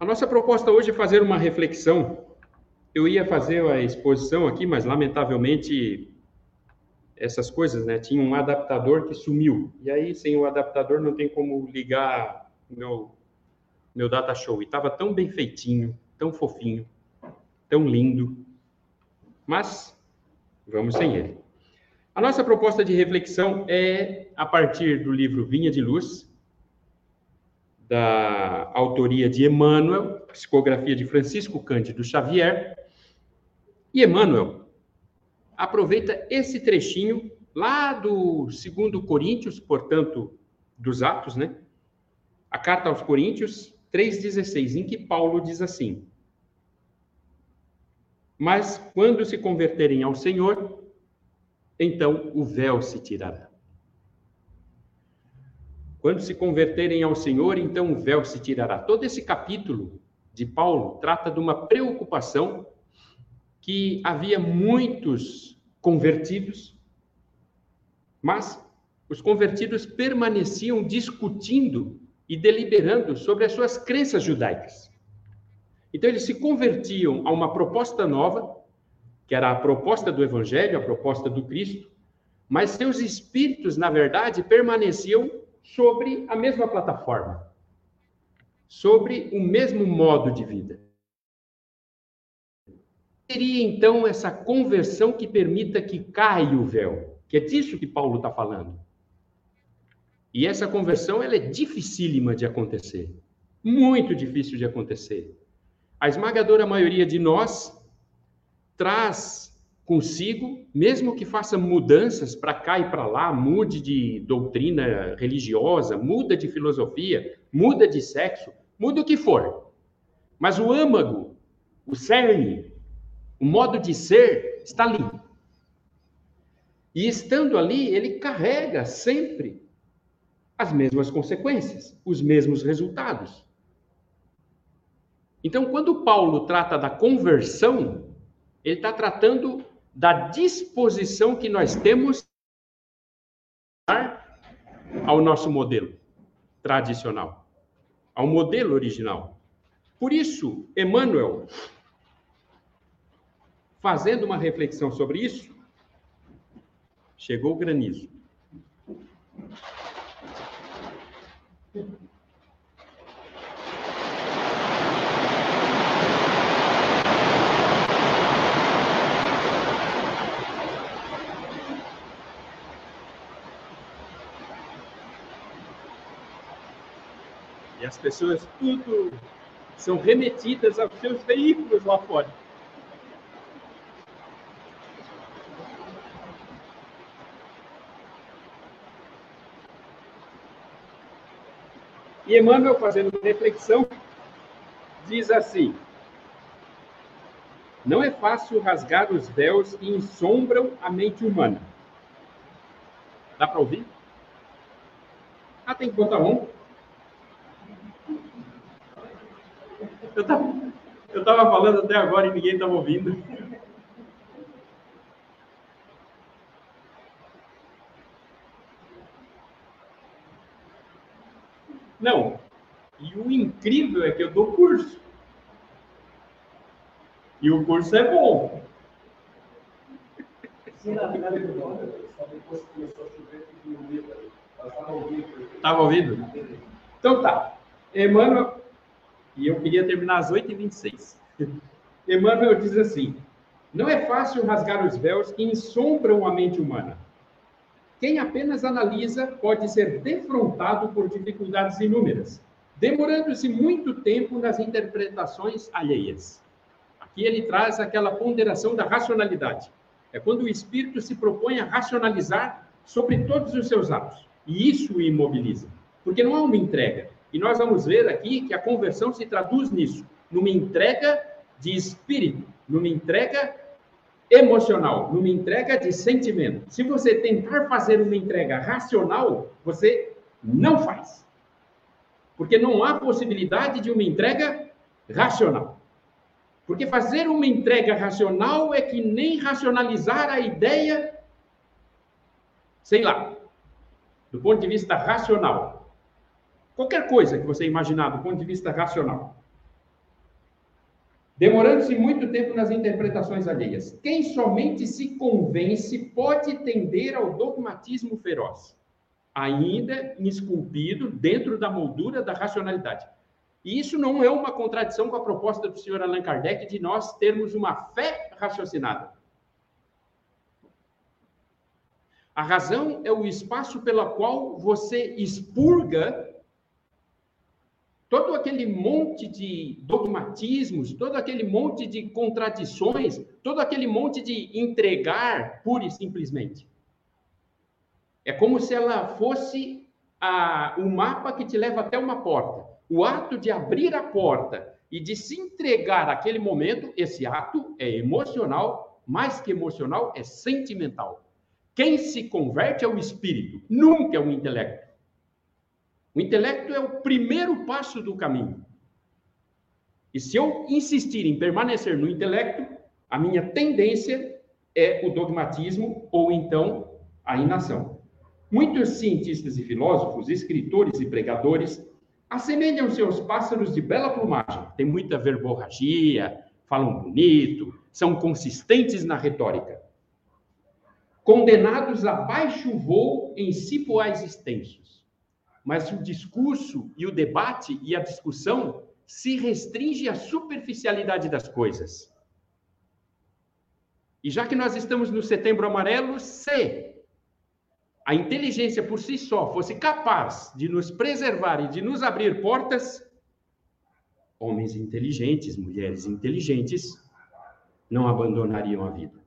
A nossa proposta hoje é fazer uma reflexão. Eu ia fazer a exposição aqui, mas lamentavelmente essas coisas, né? Tinha um adaptador que sumiu. E aí, sem o adaptador, não tem como ligar meu, meu data show. E estava tão bem feitinho, tão fofinho, tão lindo. Mas vamos sem ele. A nossa proposta de reflexão é a partir do livro Vinha de Luz, da autoria de Emmanuel, psicografia de Francisco Cândido Xavier. E Emmanuel aproveita esse trechinho lá do segundo Coríntios, portanto, dos Atos, né? A carta aos Coríntios 3:16, em que Paulo diz assim: Mas quando se converterem ao Senhor, então o véu se tirará. Quando se converterem ao Senhor, então o véu se tirará. Todo esse capítulo de Paulo trata de uma preocupação que havia muitos convertidos, mas os convertidos permaneciam discutindo e deliberando sobre as suas crenças judaicas. Então, eles se convertiam a uma proposta nova, que era a proposta do Evangelho, a proposta do Cristo, mas seus espíritos, na verdade, permaneciam sobre a mesma plataforma, sobre o mesmo modo de vida seria então essa conversão que permita que caia o véu? Que é disso que Paulo está falando. E essa conversão ela é dificílima de acontecer, muito difícil de acontecer. A esmagadora maioria de nós traz consigo, mesmo que faça mudanças para cá e para lá, mude de doutrina religiosa, muda de filosofia, muda de sexo, muda o que for. Mas o âmago, o cerne, o modo de ser está ali. E estando ali, ele carrega sempre as mesmas consequências, os mesmos resultados. Então, quando Paulo trata da conversão, ele está tratando da disposição que nós temos ao nosso modelo tradicional, ao modelo original. Por isso, Emmanuel Fazendo uma reflexão sobre isso, chegou o granizo. E as pessoas tudo são remetidas aos seus veículos lá fora. E Emmanuel, fazendo uma reflexão, diz assim: Não é fácil rasgar os véus que ensombram a mente humana. Dá para ouvir? Ah, tem que botar um. Eu estava eu tava falando até agora e ninguém estava ouvindo. Não. E o incrível é que eu dou curso. E o curso é bom. Sim, na verdade, só depois que começou a chover, Estava ouvindo? Então tá. Emmanuel, e eu queria terminar às 8h26. Emmanuel diz assim: Não é fácil rasgar os véus que ensombram a mente humana quem apenas analisa pode ser defrontado por dificuldades inúmeras, demorando-se muito tempo nas interpretações alheias. Aqui ele traz aquela ponderação da racionalidade. É quando o espírito se propõe a racionalizar sobre todos os seus atos. E isso o imobiliza. Porque não há uma entrega. E nós vamos ver aqui que a conversão se traduz nisso, numa entrega de espírito, numa entrega emocional, numa entrega de sentimento. Se você tentar fazer uma entrega racional, você não faz. Porque não há possibilidade de uma entrega racional. Porque fazer uma entrega racional é que nem racionalizar a ideia, sei lá, do ponto de vista racional. Qualquer coisa que você imaginar do ponto de vista racional. demorando-se muito tempo nas interpretações alheias. Quem somente se convence pode tender ao dogmatismo feroz, ainda esculpido dentro da moldura da racionalidade. E isso não é uma contradição com a proposta do senhor Allan Kardec de nós termos uma fé raciocinada. A razão é o espaço pela qual você expurga todo aquele monte de dogmatismos, todo aquele monte de contradições, todo aquele monte de entregar pura e simplesmente. É como se ela fosse a, o mapa que te leva até uma porta. O ato de abrir a porta e de se entregar àquele momento, esse ato é emocional, mais que emocional, é sentimental. Quem se converte é o espírito, nunca é o intelecto. O intelecto é o primeiro passo do caminho. E se eu insistir em permanecer no intelecto, a minha tendência é o dogmatismo ou então a inação. Muitos cientistas e filósofos, escritores e pregadores assemelham seus pássaros de bela plumagem. Tem muita verborragia, falam bonito, são consistentes na retórica. Condenados a baixo voo em cipoais extensos mas o discurso e o debate e a discussão se restringe à superficialidade das coisas. E já que nós estamos no Setembro Amarelo, se a inteligência por si só fosse capaz de nos preservar e de nos abrir portas, homens inteligentes, mulheres inteligentes, não abandonariam a vida.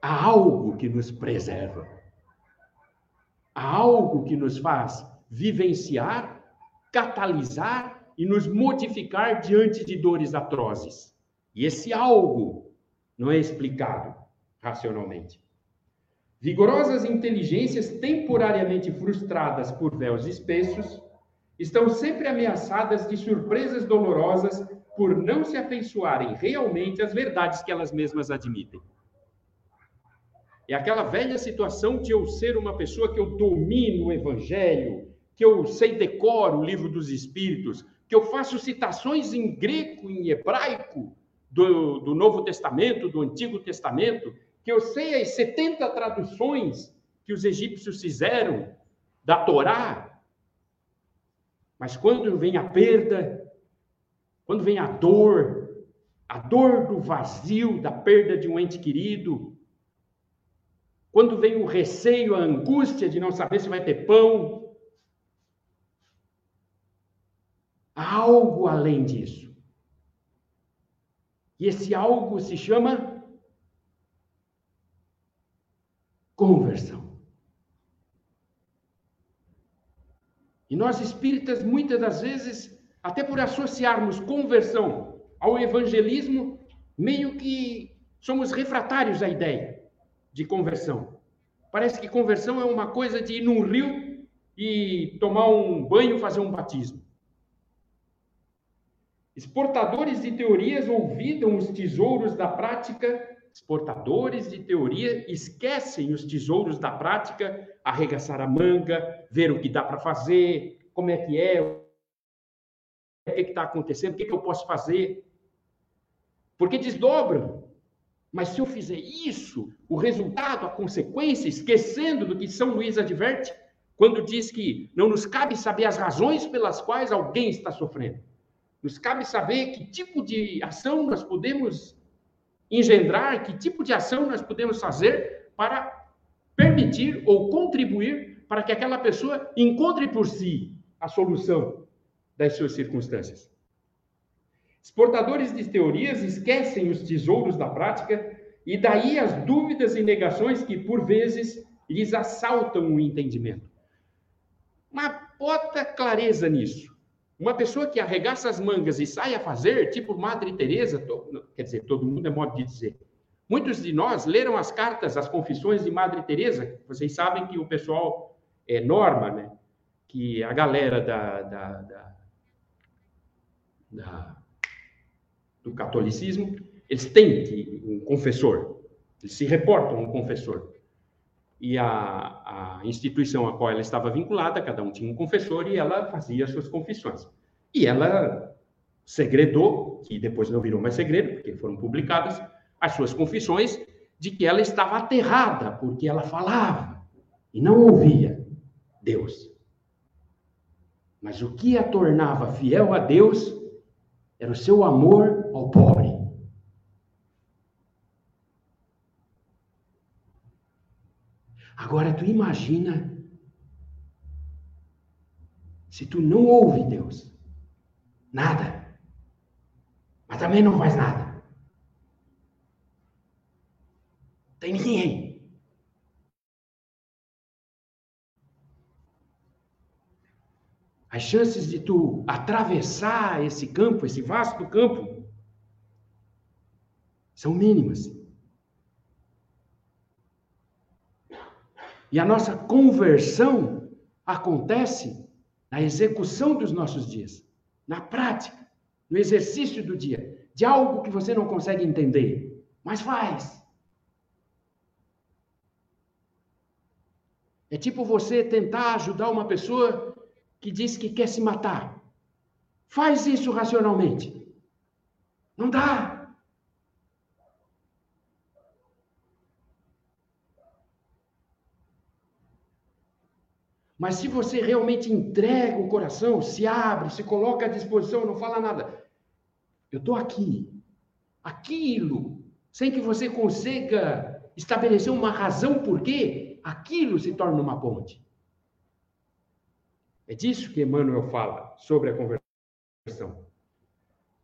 Há algo que nos preserva. Algo que nos faz vivenciar, catalisar e nos modificar diante de dores atrozes. E esse algo não é explicado racionalmente. Vigorosas inteligências temporariamente frustradas por véus espessos estão sempre ameaçadas de surpresas dolorosas por não se afeiçoarem realmente às verdades que elas mesmas admitem. É aquela velha situação de eu ser uma pessoa que eu domino o evangelho, que eu sei decoro o livro dos Espíritos, que eu faço citações em grego, em hebraico, do, do Novo Testamento, do Antigo Testamento, que eu sei as 70 traduções que os egípcios fizeram da Torá. Mas quando vem a perda, quando vem a dor, a dor do vazio, da perda de um ente querido, quando vem o receio, a angústia de não saber se vai ter pão. Há algo além disso. E esse algo se chama conversão. E nós espíritas, muitas das vezes, até por associarmos conversão ao evangelismo, meio que somos refratários à ideia de conversão. Parece que conversão é uma coisa de ir num rio e tomar um banho, fazer um batismo. Exportadores de teorias olvidam os tesouros da prática. Exportadores de teoria esquecem os tesouros da prática, arregaçar a manga, ver o que dá para fazer, como é que é, o que está acontecendo, o que, que eu posso fazer. Porque desdobram mas se eu fizer isso, o resultado, a consequência, esquecendo do que São Luís adverte, quando diz que não nos cabe saber as razões pelas quais alguém está sofrendo. Nos cabe saber que tipo de ação nós podemos engendrar, que tipo de ação nós podemos fazer para permitir ou contribuir para que aquela pessoa encontre por si a solução das suas circunstâncias. Exportadores de teorias esquecem os tesouros da prática e daí as dúvidas e negações que, por vezes, lhes assaltam o entendimento. Uma bota clareza nisso. Uma pessoa que arregaça as mangas e sai a fazer, tipo Madre Teresa, quer dizer, todo mundo é modo de dizer. Muitos de nós leram as cartas, as confissões de Madre Teresa. Vocês sabem que o pessoal é norma, né? Que a galera da, da, da, da do catolicismo, eles têm um confessor, eles se reportam a um confessor. E a, a instituição a qual ela estava vinculada, cada um tinha um confessor e ela fazia suas confissões. E ela segredou, que depois não virou mais segredo, porque foram publicadas, as suas confissões de que ela estava aterrada, porque ela falava e não ouvia Deus. Mas o que a tornava fiel a Deus era o seu amor ao pobre. Agora tu imagina se tu não ouve Deus, nada, mas também não faz nada. Tem ninguém. As chances de tu atravessar esse campo, esse vasto campo, são mínimas. E a nossa conversão acontece na execução dos nossos dias, na prática, no exercício do dia, de algo que você não consegue entender, mas faz. É tipo você tentar ajudar uma pessoa que diz que quer se matar. Faz isso racionalmente. Não dá. Mas se você realmente entrega o coração, se abre, se coloca à disposição, não fala nada. Eu estou aqui. Aquilo, sem que você consiga estabelecer uma razão por quê, aquilo se torna uma ponte. É disso que Emmanuel fala sobre a conversão.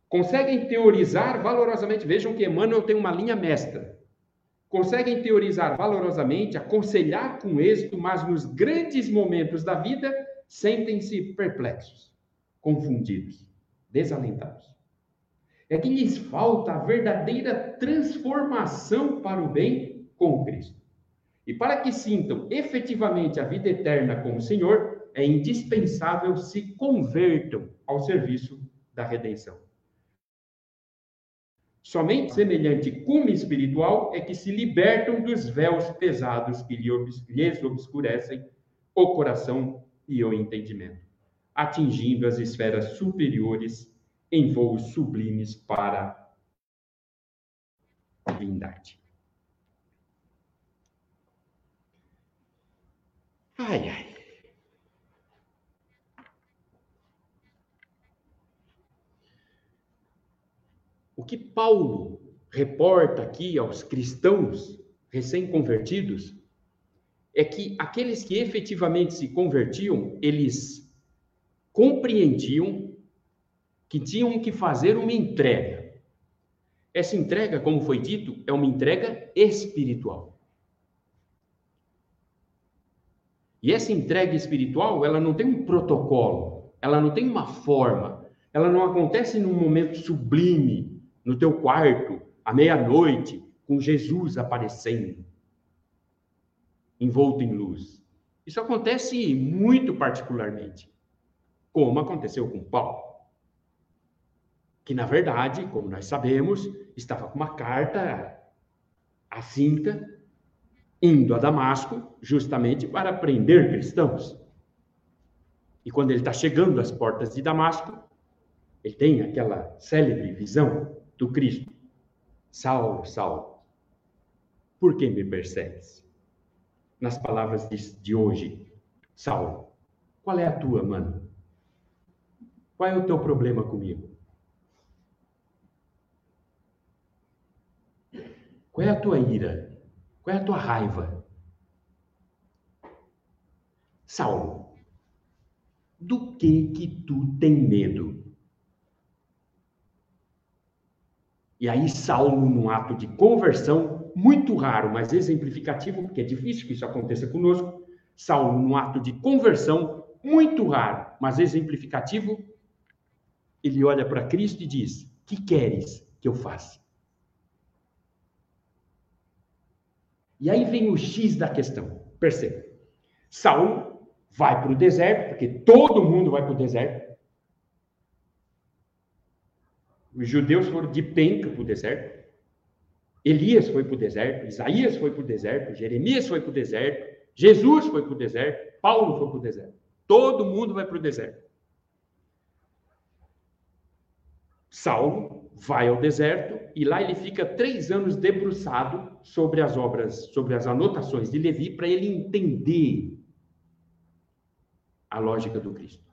Conseguem teorizar valorosamente. Vejam que Emmanuel tem uma linha mestra conseguem teorizar valorosamente, aconselhar com êxito, mas nos grandes momentos da vida sentem-se perplexos, confundidos, desalentados. É que lhes falta a verdadeira transformação para o bem com Cristo. E para que sintam efetivamente a vida eterna com o Senhor, é indispensável se convertam ao serviço da redenção. Somente semelhante cume espiritual é que se libertam dos véus pesados que lhes obscurecem o coração e o entendimento, atingindo as esferas superiores em voos sublimes para a divindade. Ai, ai. O que Paulo reporta aqui aos cristãos recém-convertidos é que aqueles que efetivamente se convertiam, eles compreendiam que tinham que fazer uma entrega. Essa entrega, como foi dito, é uma entrega espiritual. E essa entrega espiritual, ela não tem um protocolo, ela não tem uma forma, ela não acontece num momento sublime, no teu quarto, à meia-noite, com Jesus aparecendo, envolto em luz. Isso acontece muito particularmente, como aconteceu com Paulo, que na verdade, como nós sabemos, estava com uma carta à cinta, indo a Damasco, justamente para prender cristãos. E quando ele está chegando às portas de Damasco, ele tem aquela célebre visão do Cristo. Saulo, Saulo, por que me persegues? Nas palavras de, de hoje, Saulo, qual é a tua, mano? Qual é o teu problema comigo? Qual é a tua ira? Qual é a tua raiva? Saulo, do que que tu tem medo? E aí, Saulo, num ato de conversão, muito raro, mas exemplificativo, porque é difícil que isso aconteça conosco, Saulo, num ato de conversão, muito raro, mas exemplificativo, ele olha para Cristo e diz: Que queres que eu faça? E aí vem o X da questão. Perceba. Saulo vai para o deserto, porque todo mundo vai para o deserto. Os judeus foram de penca para o deserto. Elias foi para o deserto, Isaías foi para o deserto, Jeremias foi para o deserto, Jesus foi para o deserto, Paulo foi para o deserto. Todo mundo vai para o deserto. Saulo vai ao deserto e lá ele fica três anos debruçado sobre as obras, sobre as anotações de Levi, para ele entender a lógica do Cristo.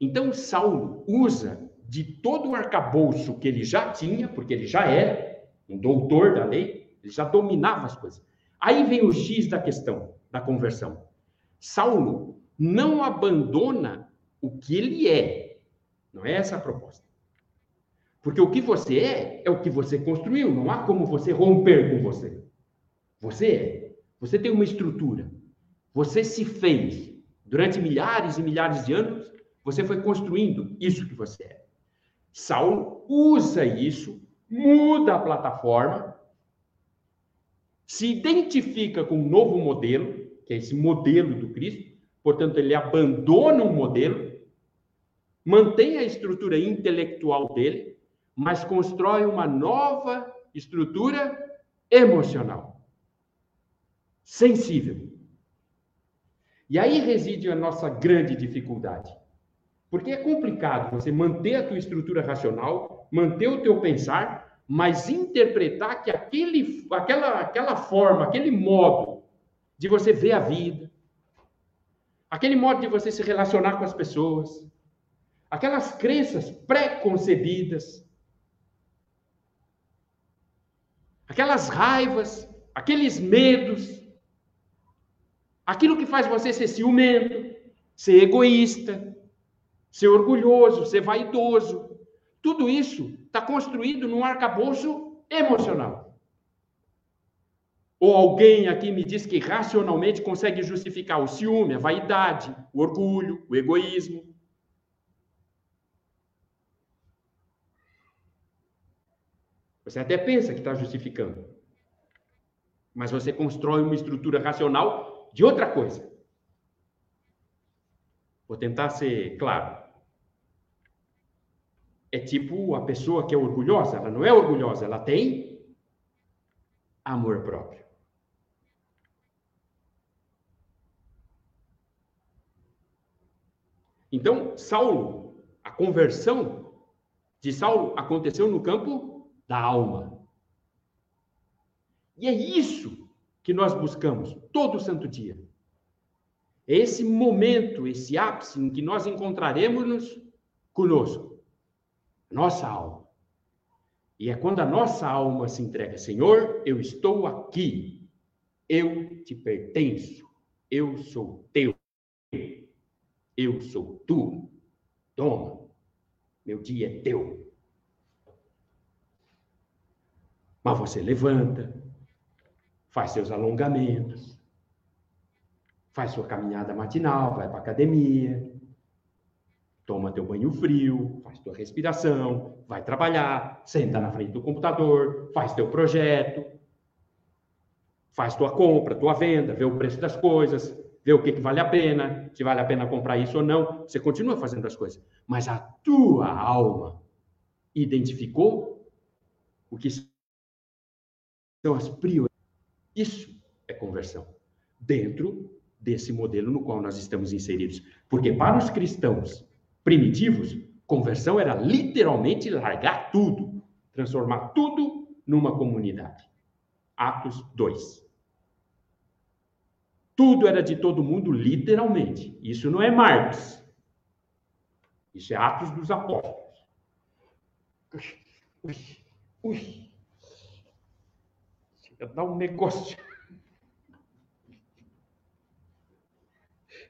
Então, Saulo usa de todo o arcabouço que ele já tinha, porque ele já era um doutor da lei, ele já dominava as coisas. Aí vem o X da questão, da conversão. Saulo não abandona o que ele é. Não é essa a proposta. Porque o que você é, é o que você construiu. Não há como você romper com você. Você é. Você tem uma estrutura. Você se fez. Durante milhares e milhares de anos, você foi construindo isso que você é. Saulo usa isso, muda a plataforma, se identifica com um novo modelo, que é esse modelo do Cristo, portanto, ele abandona um modelo, mantém a estrutura intelectual dele, mas constrói uma nova estrutura emocional, sensível. E aí reside a nossa grande dificuldade. Porque é complicado você manter a tua estrutura racional, manter o teu pensar, mas interpretar que aquele, aquela, aquela forma, aquele modo de você ver a vida, aquele modo de você se relacionar com as pessoas, aquelas crenças pré-concebidas, aquelas raivas, aqueles medos, aquilo que faz você ser ciumento, ser egoísta, ser orgulhoso, ser vaidoso. Tudo isso está construído num arcabouço emocional. Ou alguém aqui me diz que racionalmente consegue justificar o ciúme, a vaidade, o orgulho, o egoísmo. Você até pensa que está justificando. Mas você constrói uma estrutura racional de outra coisa. Vou tentar ser claro. É tipo a pessoa que é orgulhosa, ela não é orgulhosa, ela tem amor próprio. Então, Saulo, a conversão de Saulo aconteceu no campo da alma. E é isso que nós buscamos todo santo dia. É esse momento, esse ápice em que nós encontraremos conosco, nossa alma. E é quando a nossa alma se entrega, Senhor, eu estou aqui, eu te pertenço, eu sou teu, eu sou tu. Toma, meu dia é teu. Mas você levanta, faz seus alongamentos, faz sua caminhada matinal, vai para academia, toma teu banho frio, faz tua respiração, vai trabalhar, senta na frente do computador, faz teu projeto, faz tua compra, tua venda, vê o preço das coisas, vê o que, que vale a pena, se vale a pena comprar isso ou não. Você continua fazendo as coisas, mas a tua alma identificou o que são as prioridades. Isso é conversão. Dentro desse modelo no qual nós estamos inseridos. Porque para os cristãos primitivos, conversão era literalmente largar tudo, transformar tudo numa comunidade. Atos 2. Tudo era de todo mundo, literalmente. Isso não é Marx. Isso é Atos dos Apóstolos. Ui, ui ia dar um negócio.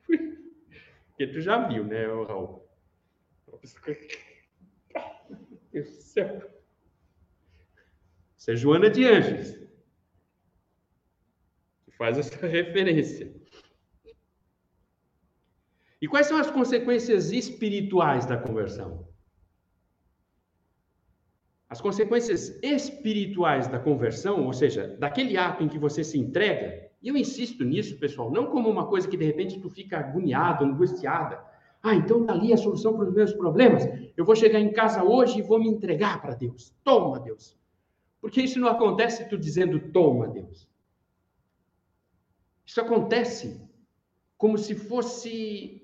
Porque tu já viu, né, Raul? Meu céu. Isso é Joana de Anjos. Que faz essa referência. E quais são as consequências espirituais da conversão? As consequências espirituais da conversão, ou seja, daquele ato em que você se entrega, e eu insisto nisso, pessoal, não como uma coisa que de repente tu fica agoniado, angustiada. Ah, então tá ali a solução para os meus problemas. Eu vou chegar em casa hoje e vou me entregar para Deus. Toma, Deus. Porque isso não acontece tu dizendo toma, Deus. Isso acontece como se fosse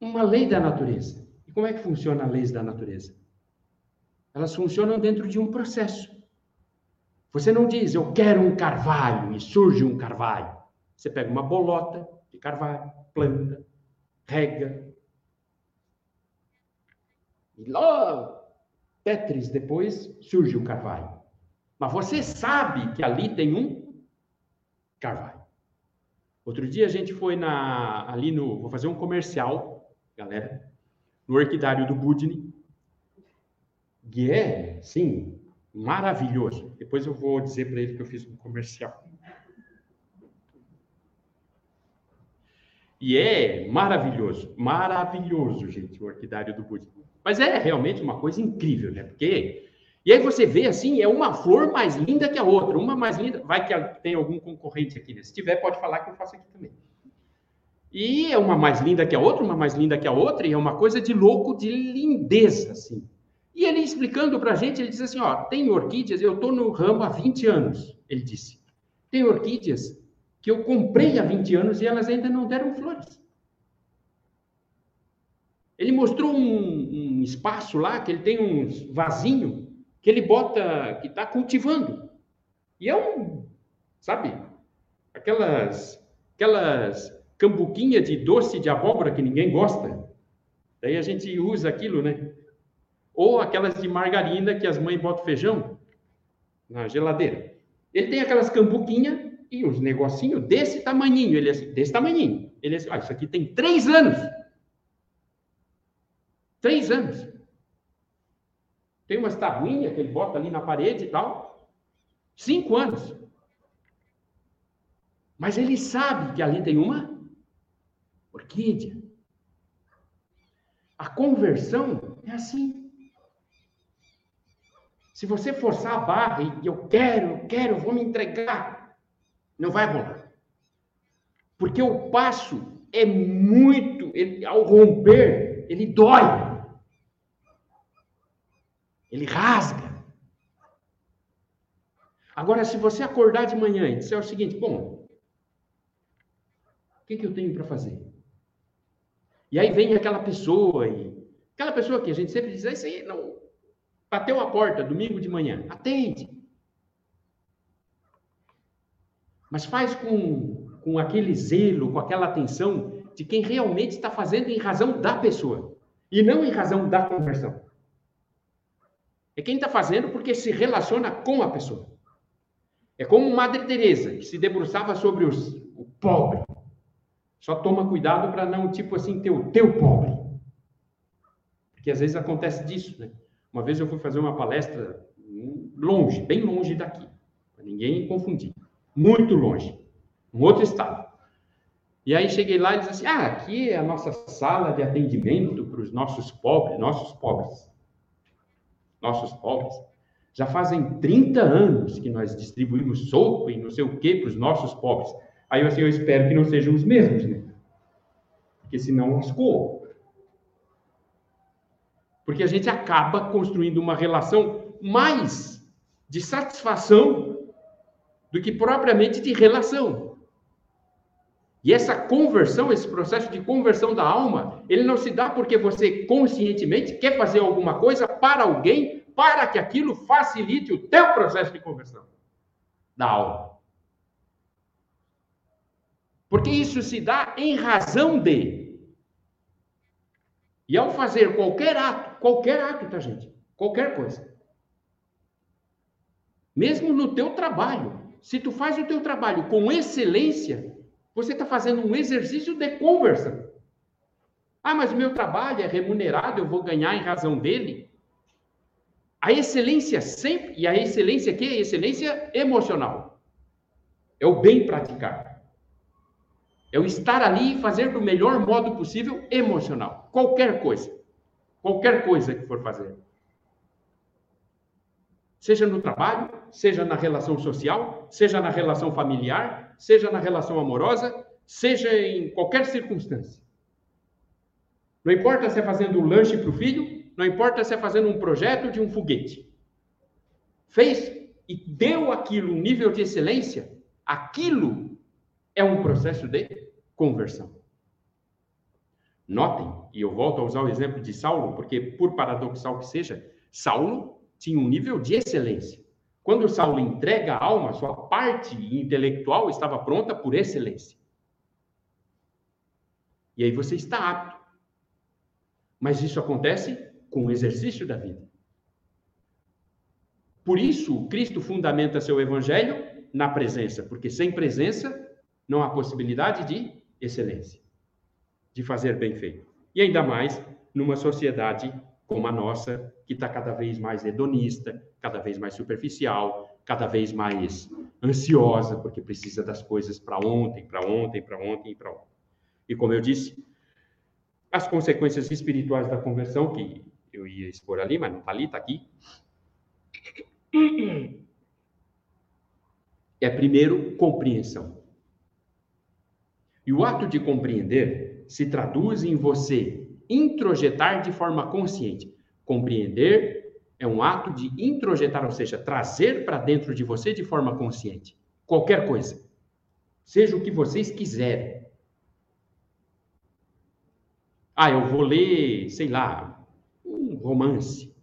uma lei da natureza. E como é que funciona a lei da natureza? elas funcionam dentro de um processo. Você não diz, eu quero um carvalho e surge um carvalho. Você pega uma bolota de carvalho, planta, rega. E lá, Tetris depois, surge o carvalho. Mas você sabe que ali tem um carvalho. Outro dia a gente foi na, ali no. Vou fazer um comercial, galera, no orquidário do Budni. E é, sim, maravilhoso. Depois eu vou dizer para ele que eu fiz um comercial. E é maravilhoso, maravilhoso, gente, o orquidário do Budni. Mas é realmente uma coisa incrível, né? Porque e aí você vê assim, é uma flor mais linda que a outra, uma mais linda, vai que tem algum concorrente aqui, né? Se tiver, pode falar que eu faço aqui também. E é uma mais linda que a outra, uma mais linda que a outra, e é uma coisa de louco, de lindeza, assim. E ele explicando para a gente, ele diz assim, ó, tem orquídeas, eu estou no ramo há 20 anos, ele disse. Tem orquídeas que eu comprei há 20 anos e elas ainda não deram flores. Ele mostrou um, um espaço lá, que ele tem um vasinho, que ele bota, que está cultivando. E é um, sabe, aquelas, aquelas cambuquinhas de doce de abóbora que ninguém gosta. Daí a gente usa aquilo, né? Ou aquelas de margarina que as mães botam feijão na geladeira. Ele tem aquelas cambuquinhas e uns negocinhos desse tamanhinho. Ele é assim, desse tamanhinho. Ele é assim, ah, isso aqui tem três anos. Três anos. Tem umas tabuinhas que ele bota ali na parede e tal. Cinco anos. Mas ele sabe que ali tem uma orquídea. A conversão é assim. Se você forçar a barra e eu quero, eu quero, vou me entregar, não vai rolar. Porque o passo é muito, ele, ao romper, ele dói. Ele rasga. Agora, se você acordar de manhã e disser o seguinte: bom, o que, que eu tenho para fazer? E aí vem aquela pessoa, e aquela pessoa que a gente sempre diz: é isso aí, não. Bateu a porta domingo de manhã, atende. Mas faz com, com aquele zelo, com aquela atenção de quem realmente está fazendo em razão da pessoa e não em razão da conversão. É quem está fazendo porque se relaciona com a pessoa. É como Madre Teresa, que se debruçava sobre os, o pobre. Só toma cuidado para não, tipo assim, ter o teu pobre. Porque às vezes acontece disso, né? Uma vez eu fui fazer uma palestra longe, bem longe daqui, para ninguém confundir. Muito longe, um outro estado. E aí cheguei lá e disse assim: ah, aqui é a nossa sala de atendimento para os nossos pobres, nossos pobres nossos pobres. Já fazem 30 anos que nós distribuímos sopa e não sei o que para os nossos pobres. Aí assim, eu espero que não sejam os mesmos, né? Porque senão lascou. Porque a gente acaba construindo uma relação mais de satisfação do que propriamente de relação. E essa conversão, esse processo de conversão da alma, ele não se dá porque você conscientemente quer fazer alguma coisa para alguém, para que aquilo facilite o teu processo de conversão da alma. Porque isso se dá em razão de. E ao fazer qualquer ato, qualquer ato, tá, gente? Qualquer coisa. Mesmo no teu trabalho, se tu faz o teu trabalho com excelência, você está fazendo um exercício de conversão. Ah, mas o meu trabalho é remunerado, eu vou ganhar em razão dele. A excelência sempre, e a excelência aqui é excelência emocional. É o bem praticar. É o estar ali e fazer do melhor modo possível emocional. Qualquer coisa. Qualquer coisa que for fazer. Seja no trabalho, seja na relação social, seja na relação familiar, seja na relação amorosa, seja em qualquer circunstância. Não importa se é fazendo um lanche para o filho, não importa se é fazendo um projeto de um foguete. Fez e deu aquilo um nível de excelência, aquilo é um processo de conversão. Notem, e eu volto a usar o exemplo de Saulo, porque por paradoxal que seja, Saulo tinha um nível de excelência. Quando Saulo entrega a alma, sua parte intelectual estava pronta por excelência. E aí você está apto. Mas isso acontece com o exercício da vida. Por isso, Cristo fundamenta seu evangelho na presença, porque sem presença não há possibilidade de excelência, de fazer bem feito. E ainda mais numa sociedade como a nossa, que está cada vez mais hedonista, cada vez mais superficial, cada vez mais ansiosa, porque precisa das coisas para ontem, para ontem, para ontem e para ontem. E como eu disse, as consequências espirituais da conversão, que eu ia expor ali, mas não está ali, está aqui. É primeiro compreensão. E o ato de compreender se traduz em você introjetar de forma consciente. Compreender é um ato de introjetar, ou seja, trazer para dentro de você de forma consciente. Qualquer coisa. Seja o que vocês quiserem. Ah, eu vou ler, sei lá, um romance.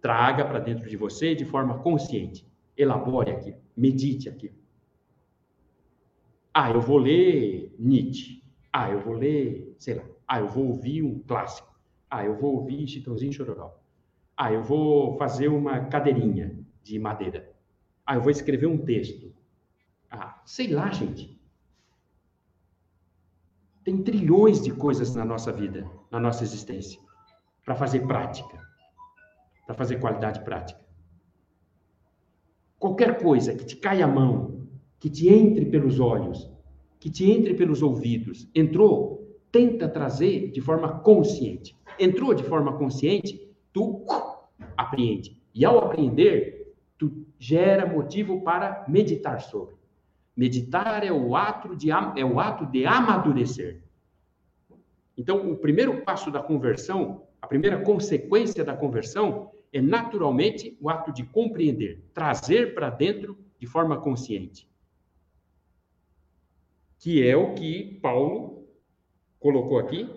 Traga para dentro de você de forma consciente. Elabore aqui, medite aqui. Ah, eu vou ler Nietzsche. Ah, eu vou ler, sei lá. Ah, eu vou ouvir um clássico. Ah, eu vou ouvir Chitãozinho Chororó. Ah, eu vou fazer uma cadeirinha de madeira. Ah, eu vou escrever um texto. Ah, sei lá, gente. Tem trilhões de coisas na nossa vida, na nossa existência, para fazer prática, para fazer qualidade prática. Qualquer coisa que te caia a mão, que te entre pelos olhos, que te entre pelos ouvidos. Entrou, tenta trazer de forma consciente. Entrou de forma consciente, tu apreende. E ao aprender, tu gera motivo para meditar sobre. Meditar é o ato de, é o ato de amadurecer. Então, o primeiro passo da conversão, a primeira consequência da conversão é naturalmente o ato de compreender, trazer para dentro de forma consciente que é o que Paulo colocou aqui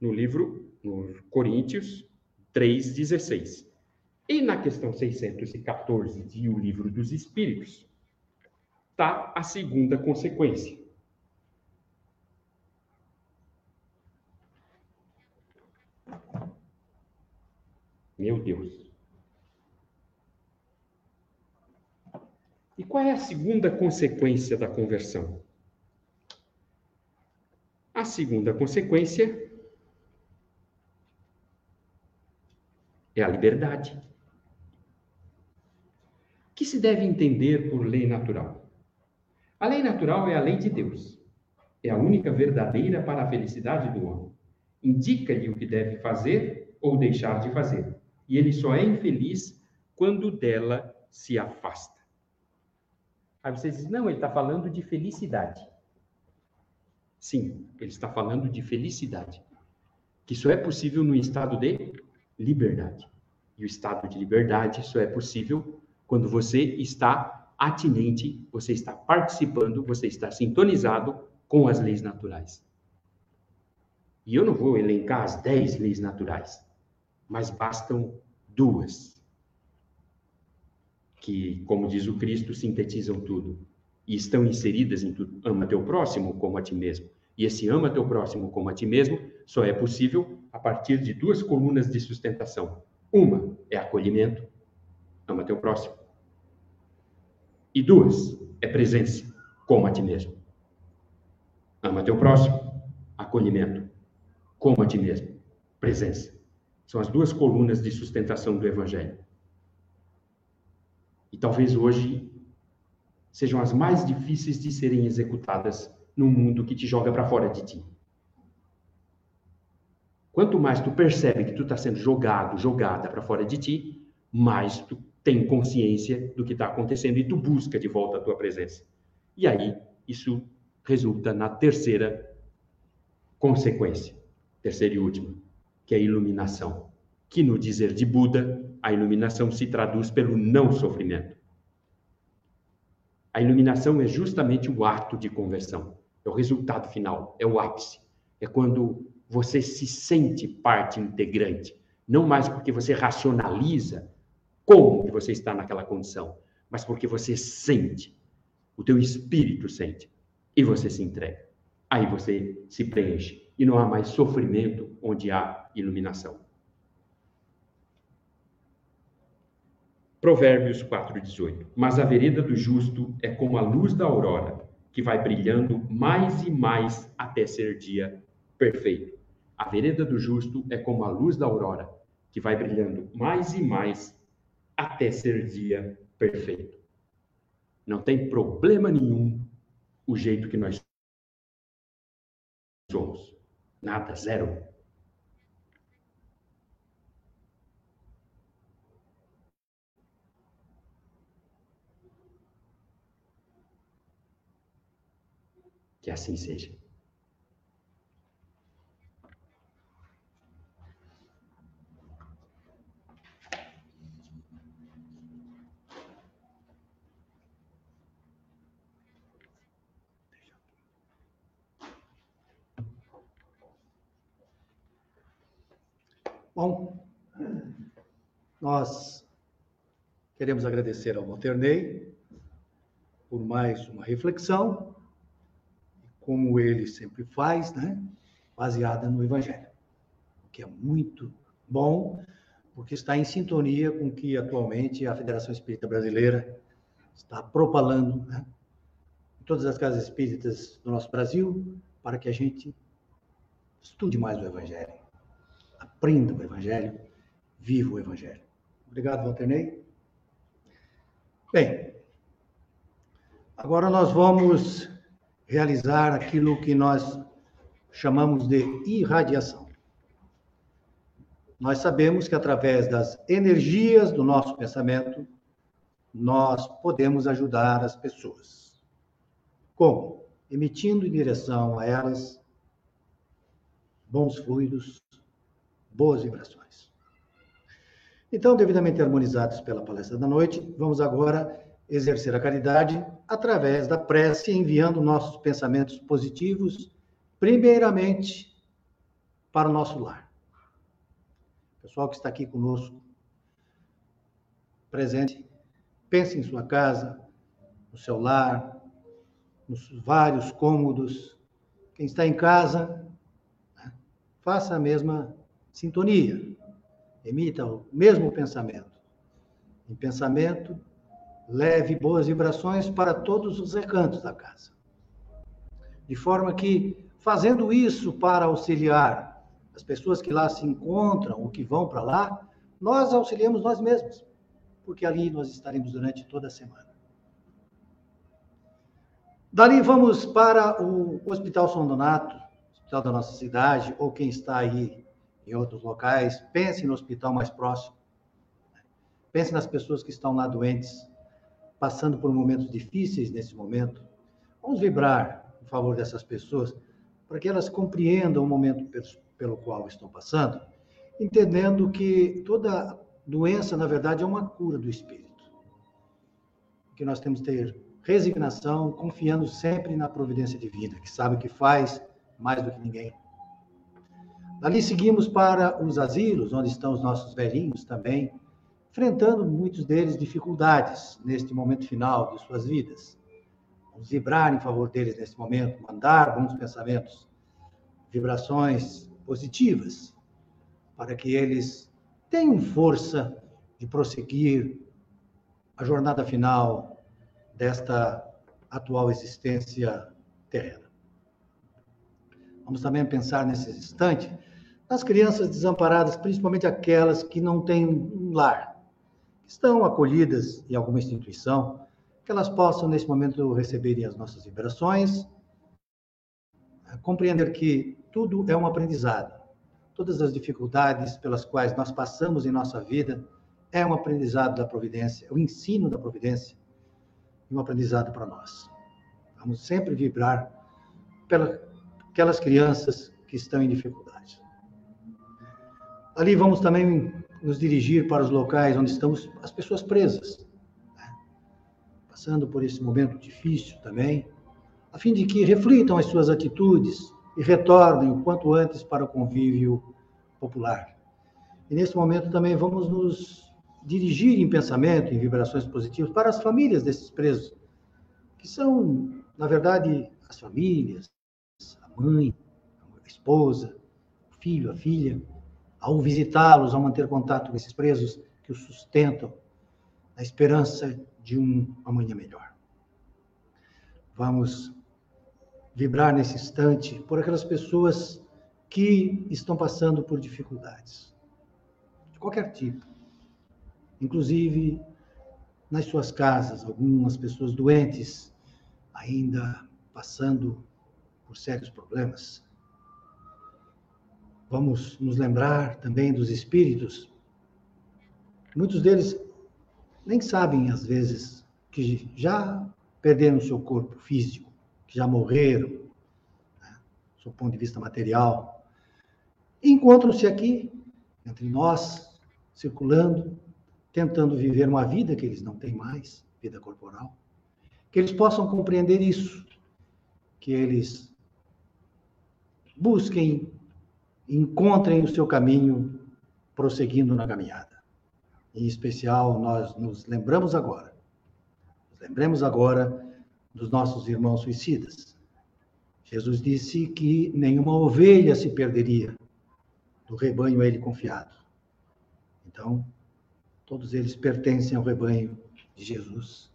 no livro, no Coríntios 3,16. E na questão 614 de O Livro dos Espíritos, está a segunda consequência. Meu Deus. E qual é a segunda consequência da conversão? A segunda consequência é a liberdade. O que se deve entender por lei natural? A lei natural é a lei de Deus. É a única verdadeira para a felicidade do homem. Indica-lhe o que deve fazer ou deixar de fazer. E ele só é infeliz quando dela se afasta. Aí você diz, não, ele está falando de felicidade. Sim, ele está falando de felicidade. Que só é possível no estado de liberdade. E o estado de liberdade só é possível quando você está atinente, você está participando, você está sintonizado com as leis naturais. E eu não vou elencar as dez leis naturais, mas bastam duas, que, como diz o Cristo, sintetizam tudo e estão inseridas em tudo. Ama teu próximo como a ti mesmo. E esse ama teu próximo como a ti mesmo só é possível a partir de duas colunas de sustentação. Uma é acolhimento, ama teu próximo. E duas é presença, como a ti mesmo. Ama teu próximo, acolhimento, como a ti mesmo, presença. São as duas colunas de sustentação do Evangelho. E talvez hoje sejam as mais difíceis de serem executadas no mundo que te joga para fora de ti. Quanto mais tu percebe que tu está sendo jogado, jogada para fora de ti, mais tu tem consciência do que está acontecendo e tu busca de volta a tua presença. E aí, isso resulta na terceira consequência, terceira e última, que é a iluminação. Que no dizer de Buda, a iluminação se traduz pelo não sofrimento. A iluminação é justamente o ato de conversão. É o resultado final, é o ápice. É quando você se sente parte integrante. Não mais porque você racionaliza como que você está naquela condição, mas porque você sente, o teu espírito sente, e você se entrega. Aí você se preenche e não há mais sofrimento onde há iluminação. Provérbios 4:18. Mas a vereda do justo é como a luz da aurora, que vai brilhando mais e mais até ser dia perfeito. A vereda do justo é como a luz da aurora, que vai brilhando mais e mais até ser dia perfeito. Não tem problema nenhum o jeito que nós somos. Nada, zero. Que assim seja. Bom, nós queremos agradecer ao Walter por mais uma reflexão, como ele sempre faz, né? baseada no Evangelho, o que é muito bom, porque está em sintonia com o que atualmente a Federação Espírita Brasileira está propalando né? em todas as casas espíritas do nosso Brasil, para que a gente estude mais o Evangelho aprenda o Evangelho, viva o Evangelho. Obrigado, Walter Bem, agora nós vamos realizar aquilo que nós chamamos de irradiação. Nós sabemos que através das energias do nosso pensamento, nós podemos ajudar as pessoas. Como? Emitindo em direção a elas bons fluidos, boas vibrações. Então, devidamente harmonizados pela palestra da noite, vamos agora exercer a caridade através da prece, enviando nossos pensamentos positivos, primeiramente para o nosso lar. Pessoal que está aqui conosco, presente, pense em sua casa, no seu lar, nos vários cômodos. Quem está em casa, né, faça a mesma sintonia. Emita o mesmo pensamento. Em pensamento, leve boas vibrações para todos os recantos da casa. De forma que, fazendo isso para auxiliar as pessoas que lá se encontram ou que vão para lá, nós auxiliamos nós mesmos, porque ali nós estaremos durante toda a semana. Dali vamos para o Hospital São Donato, hospital da nossa cidade, ou quem está aí em outros locais, pense no hospital mais próximo. Pense nas pessoas que estão lá doentes, passando por momentos difíceis nesse momento. Vamos vibrar em favor dessas pessoas para que elas compreendam o momento pelo qual estão passando, entendendo que toda doença, na verdade, é uma cura do espírito. Que nós temos que ter resignação, confiando sempre na providência divina, que sabe o que faz mais do que ninguém. Dali seguimos para os asilos, onde estão os nossos velhinhos também, enfrentando muitos deles dificuldades neste momento final de suas vidas. Vamos vibrar em favor deles nesse momento, mandar bons pensamentos, vibrações positivas, para que eles tenham força de prosseguir a jornada final desta atual existência terrena. Vamos também pensar nesse instante nas crianças desamparadas, principalmente aquelas que não têm um lar, estão acolhidas em alguma instituição, que elas possam, nesse momento, receberem as nossas vibrações, compreender que tudo é um aprendizado. Todas as dificuldades pelas quais nós passamos em nossa vida é um aprendizado da providência, o ensino da providência, e um aprendizado para nós. Vamos sempre vibrar pela aquelas crianças que estão em dificuldade. Ali vamos também nos dirigir para os locais onde estão as pessoas presas, né? passando por esse momento difícil também, a fim de que reflitam as suas atitudes e retornem o quanto antes para o convívio popular. E nesse momento também vamos nos dirigir em pensamento, em vibrações positivas, para as famílias desses presos, que são, na verdade, as famílias, a mãe, a esposa, o filho, a filha, ao visitá-los, ao manter contato com esses presos que os sustentam, na esperança de um amanhã melhor. Vamos vibrar nesse instante por aquelas pessoas que estão passando por dificuldades, de qualquer tipo, inclusive nas suas casas, algumas pessoas doentes, ainda passando por sérios problemas. Vamos nos lembrar também dos espíritos. Muitos deles nem sabem, às vezes, que já perderam seu corpo físico, que já morreram, né, do ponto de vista material. Encontram-se aqui, entre nós, circulando, tentando viver uma vida que eles não têm mais, vida corporal. Que eles possam compreender isso, que eles busquem, encontrem o seu caminho prosseguindo na caminhada. Em especial, nós nos lembramos agora, nos lembremos agora dos nossos irmãos suicidas. Jesus disse que nenhuma ovelha se perderia do rebanho a ele confiado. Então, todos eles pertencem ao rebanho de Jesus.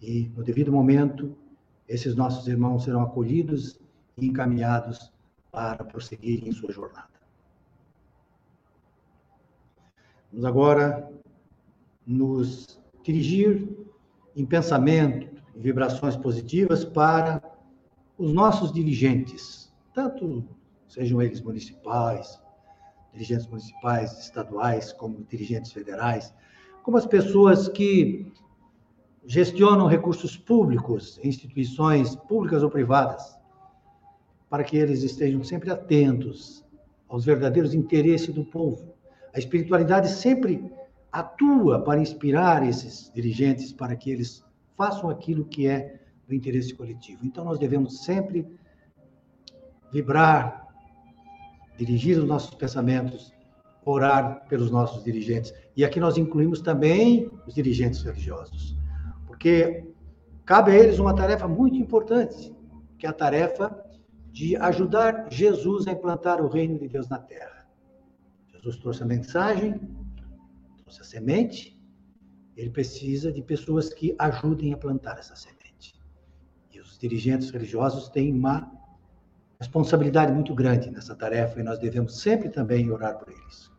E, no devido momento, esses nossos irmãos serão acolhidos e encaminhados para prosseguirem em sua jornada. Vamos agora nos dirigir em pensamento, em vibrações positivas para os nossos dirigentes, tanto sejam eles municipais, dirigentes municipais, estaduais, como dirigentes federais, como as pessoas que gestionam recursos públicos, instituições públicas ou privadas, para que eles estejam sempre atentos aos verdadeiros interesses do povo a espiritualidade sempre atua para inspirar esses dirigentes para que eles façam aquilo que é do interesse coletivo. Então, nós devemos sempre vibrar, dirigir os nossos pensamentos, orar pelos nossos dirigentes. E aqui nós incluímos também os dirigentes religiosos, porque cabe a eles uma tarefa muito importante, que é a tarefa de ajudar Jesus a implantar o reino de Deus na terra. Jesus trouxe a mensagem, trouxe a semente, ele precisa de pessoas que ajudem a plantar essa semente. E os dirigentes religiosos têm uma responsabilidade muito grande nessa tarefa e nós devemos sempre também orar por eles.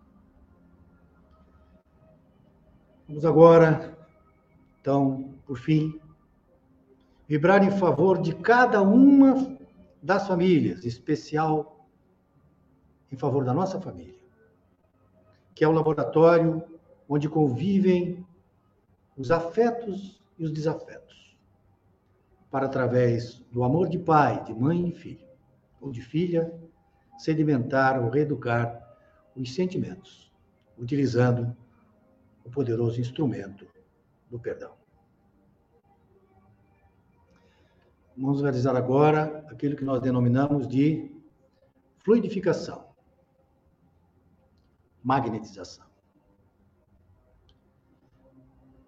Vamos agora, então, por fim, vibrar em favor de cada uma das famílias, especial em favor da nossa família que é o laboratório onde convivem os afetos e os desafetos, para através do amor de pai, de mãe e filho, ou de filha, sedimentar ou reeducar os sentimentos, utilizando o poderoso instrumento do perdão. Vamos realizar agora aquilo que nós denominamos de fluidificação magnetização.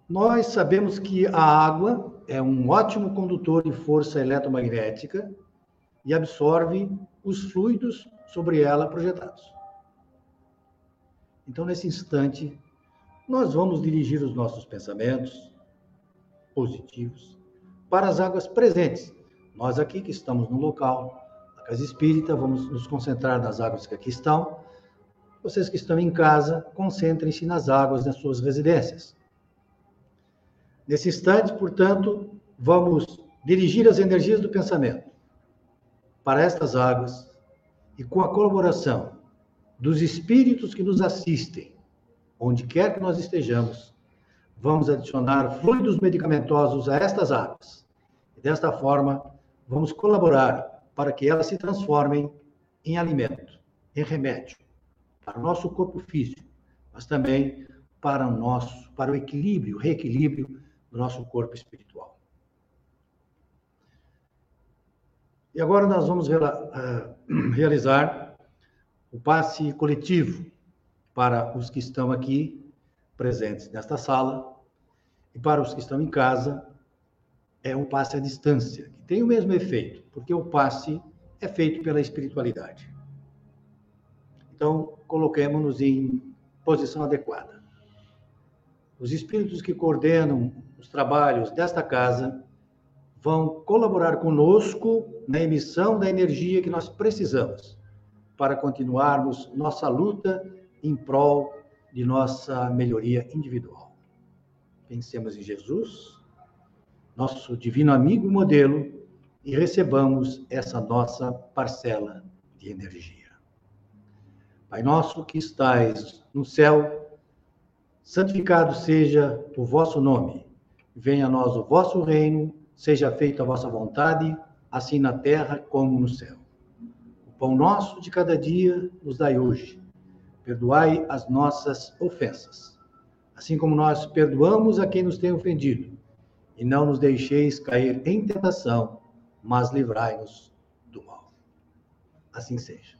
Nós sabemos que a água é um ótimo condutor de força eletromagnética e absorve os fluidos sobre ela projetados. Então, nesse instante, nós vamos dirigir os nossos pensamentos positivos para as águas presentes. Nós aqui que estamos no local, na casa espírita, vamos nos concentrar nas águas que aqui estão vocês que estão em casa, concentrem-se nas águas das suas residências. Nesse instante, portanto, vamos dirigir as energias do pensamento para estas águas e com a colaboração dos espíritos que nos assistem, onde quer que nós estejamos, vamos adicionar fluidos medicamentosos a estas águas. E desta forma, vamos colaborar para que elas se transformem em alimento, em remédio para o nosso corpo físico, mas também para o nosso, para o equilíbrio, o reequilíbrio do nosso corpo espiritual. E agora nós vamos ah, realizar o passe coletivo para os que estão aqui presentes nesta sala e para os que estão em casa, é um passe à distância, que tem o mesmo efeito, porque o passe é feito pela espiritualidade. Então, coloquemos-nos em posição adequada. Os espíritos que coordenam os trabalhos desta casa vão colaborar conosco na emissão da energia que nós precisamos para continuarmos nossa luta em prol de nossa melhoria individual. Pensemos em Jesus, nosso divino amigo e modelo, e recebamos essa nossa parcela de energia. Pai nosso que estais no céu, santificado seja o vosso nome. Venha a nós o vosso reino, seja feita a vossa vontade, assim na terra como no céu. O pão nosso de cada dia nos dai hoje. Perdoai as nossas ofensas, assim como nós perdoamos a quem nos tem ofendido. E não nos deixeis cair em tentação, mas livrai-nos do mal. Assim seja.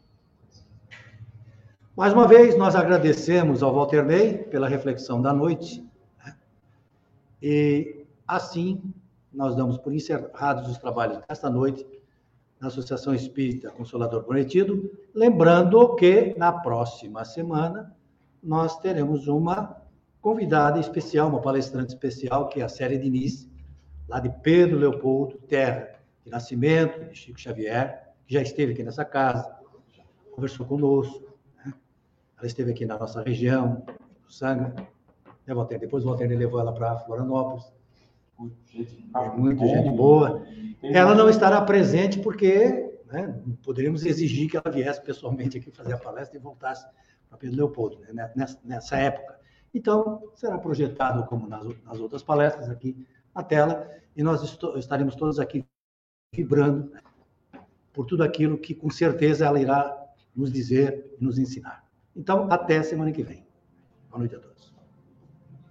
Mais uma vez, nós agradecemos ao Walter Ney pela reflexão da noite. Né? E assim, nós damos por encerrados os trabalhos desta noite na Associação Espírita Consolador Prometido, lembrando que na próxima semana nós teremos uma convidada especial, uma palestrante especial, que é a Série Diniz, lá de Pedro Leopoldo Terra, de Nascimento, de Chico Xavier, que já esteve aqui nessa casa, conversou conosco. Né? Ela esteve aqui na nossa região, do Sanga. Né, Walter? Depois o Walter levou ela para Florianópolis. É muito gente boa. Ela não estará presente porque né, poderíamos exigir que ela viesse pessoalmente aqui fazer a palestra e voltasse para Pedro Leopoldo, né, nessa, nessa, época. Então, será projetado como nas, nas outras palestras aqui na tela, e nós estaremos todos aqui vibrando por tudo aquilo que com certeza ela irá nos dizer e nos ensinar. Então, até semana que vem. Boa noite a todos.